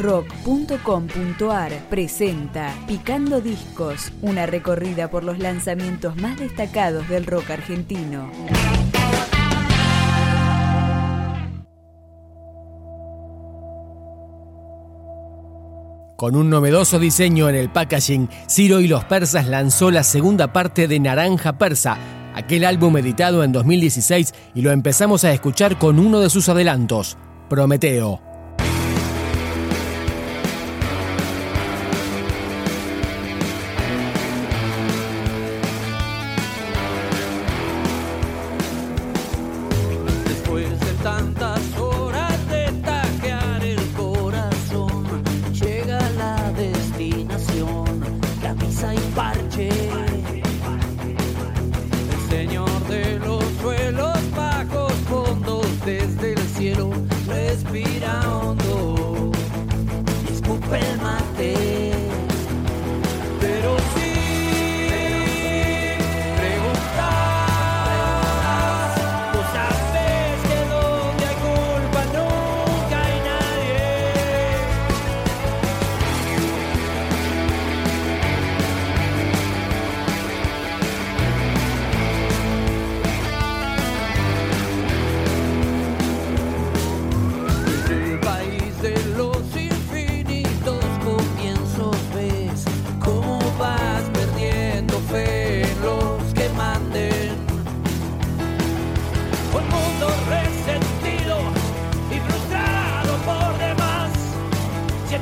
rock.com.ar presenta Picando Discos, una recorrida por los lanzamientos más destacados del rock argentino. Con un novedoso diseño en el packaging, Ciro y los persas lanzó la segunda parte de Naranja Persa, aquel álbum editado en 2016 y lo empezamos a escuchar con uno de sus adelantos, Prometeo.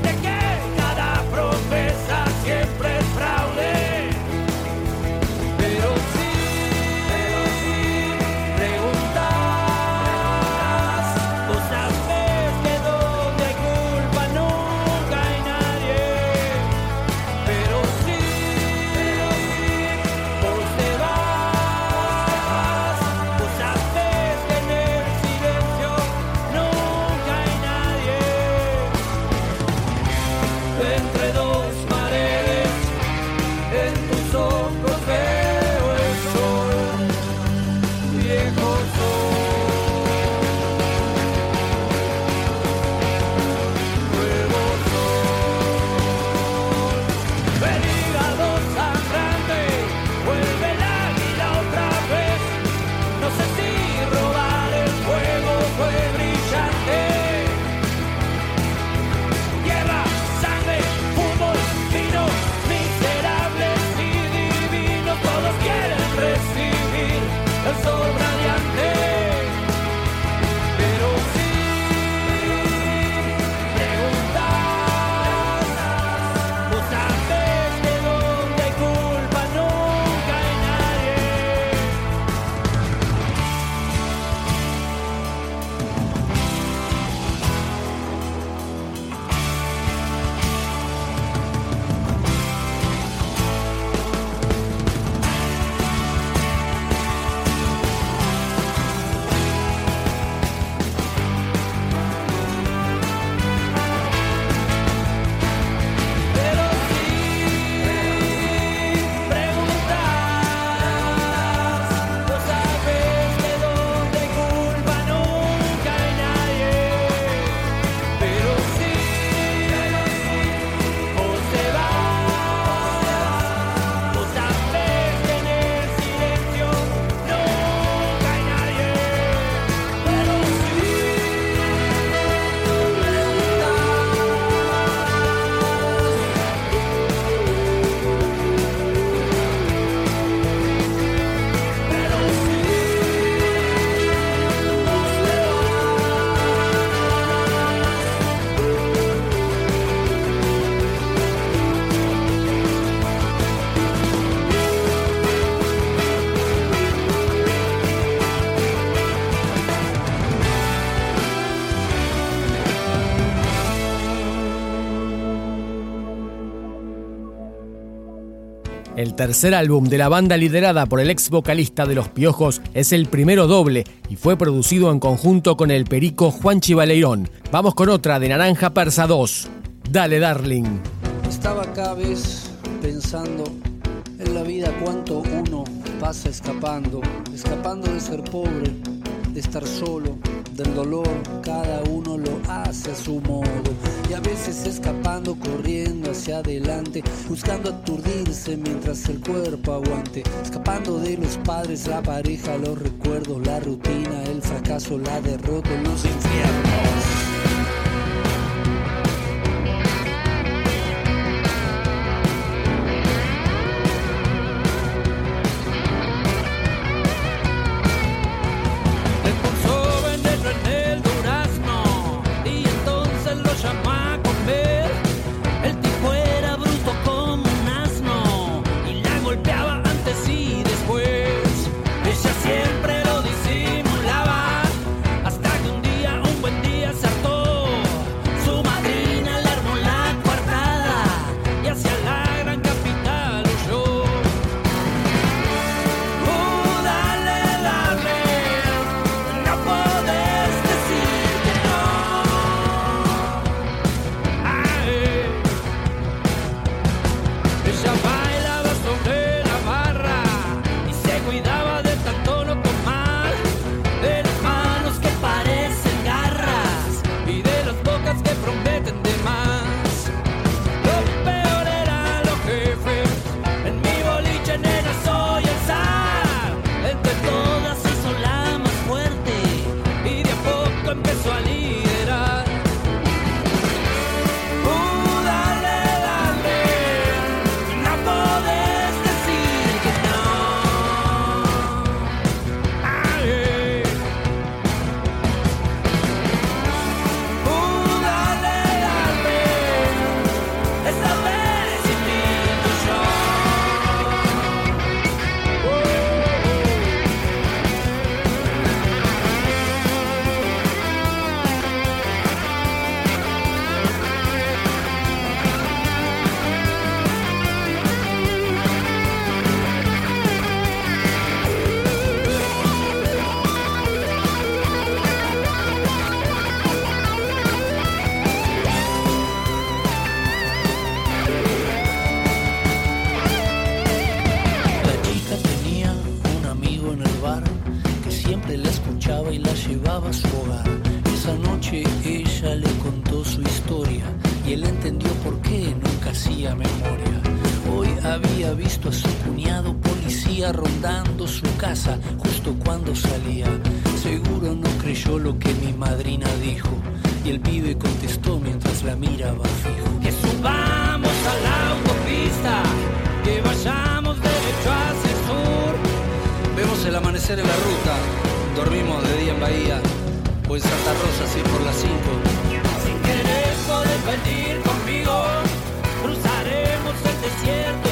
El tercer álbum de la banda liderada por el ex vocalista de Los Piojos es el primero doble y fue producido en conjunto con el perico Juan Chivaleirón. Vamos con otra de Naranja Persa 2. Dale, darling. Estaba cada vez pensando en la vida cuánto uno pasa escapando, escapando de ser pobre, de estar solo, del dolor, cada uno lo hace a su modo. Y a veces escapando, corriendo hacia adelante, buscando aturdirse mientras el cuerpo aguante, escapando de los padres, la pareja, los recuerdos, la rutina, el fracaso, la derrota, los infiernos. En la ruta. Dormimos de día en Bahía o en Santa Rosa, así por las 5. Si querés poder venir conmigo, cruzaremos el desierto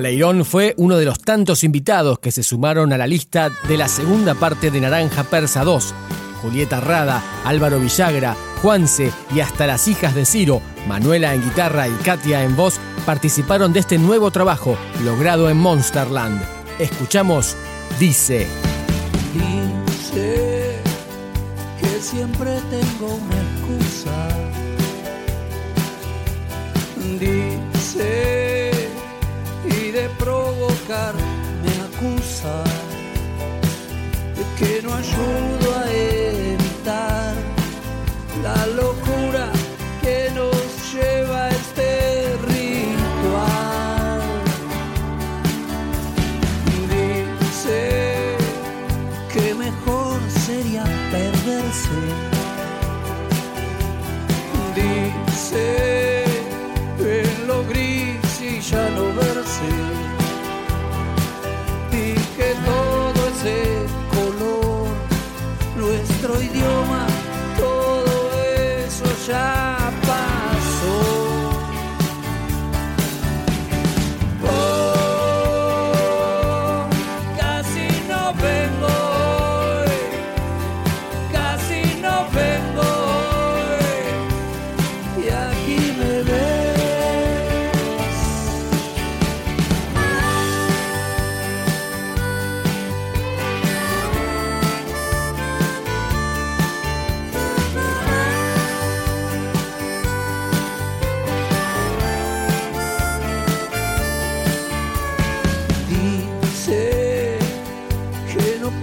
Baleirón fue uno de los tantos invitados que se sumaron a la lista de la segunda parte de Naranja Persa 2. Julieta Rada, Álvaro Villagra, Juanse y hasta las hijas de Ciro, Manuela en guitarra y Katia en voz, participaron de este nuevo trabajo logrado en Monsterland. Escuchamos Dice. Dice que siempre tengo una excusa dejar me acusa de que no ayudo a evitar la locura que nos lleva a este ritual. Dice que mejor sería perderse.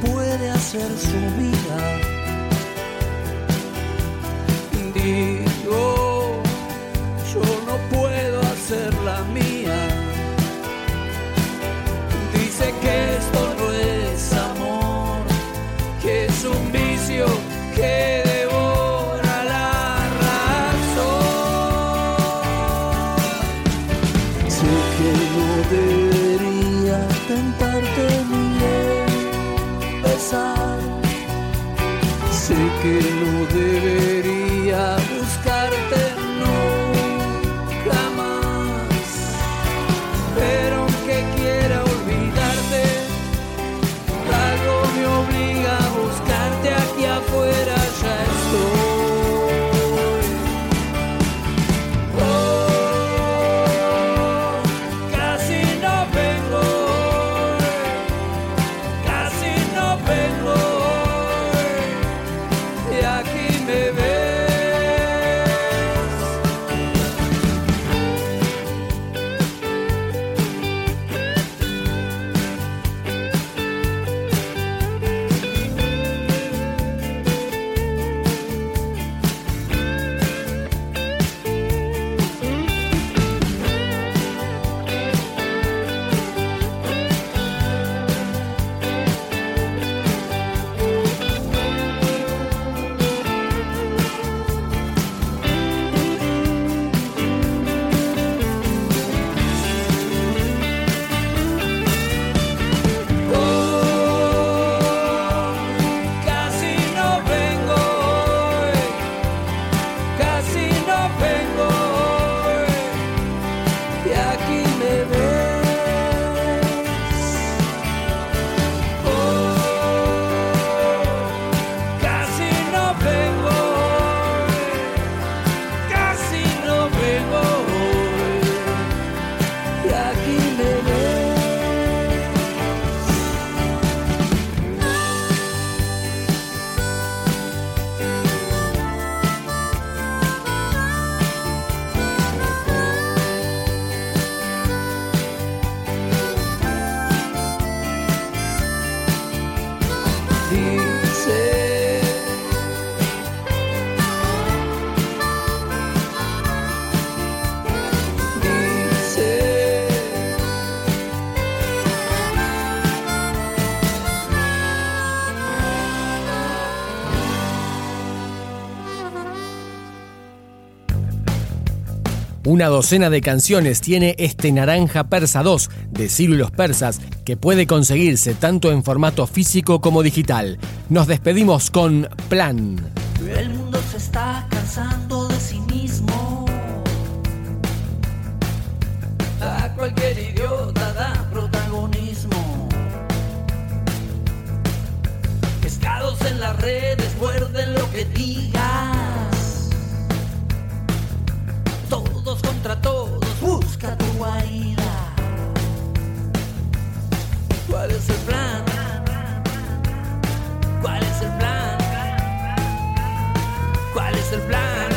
Puede hacer su vida. Una docena de canciones tiene este Naranja Persa 2 de Ciro y los Persas que puede conseguirse tanto en formato físico como digital. Nos despedimos con Plan. El mundo se está cansando de sí mismo. A cualquier idiota da protagonismo. Pescados en las redes, muerden lo que digas. Contra todos, busca tu guarida. ¿Cuál es el plan? ¿Cuál es el plan? ¿Cuál es el plan?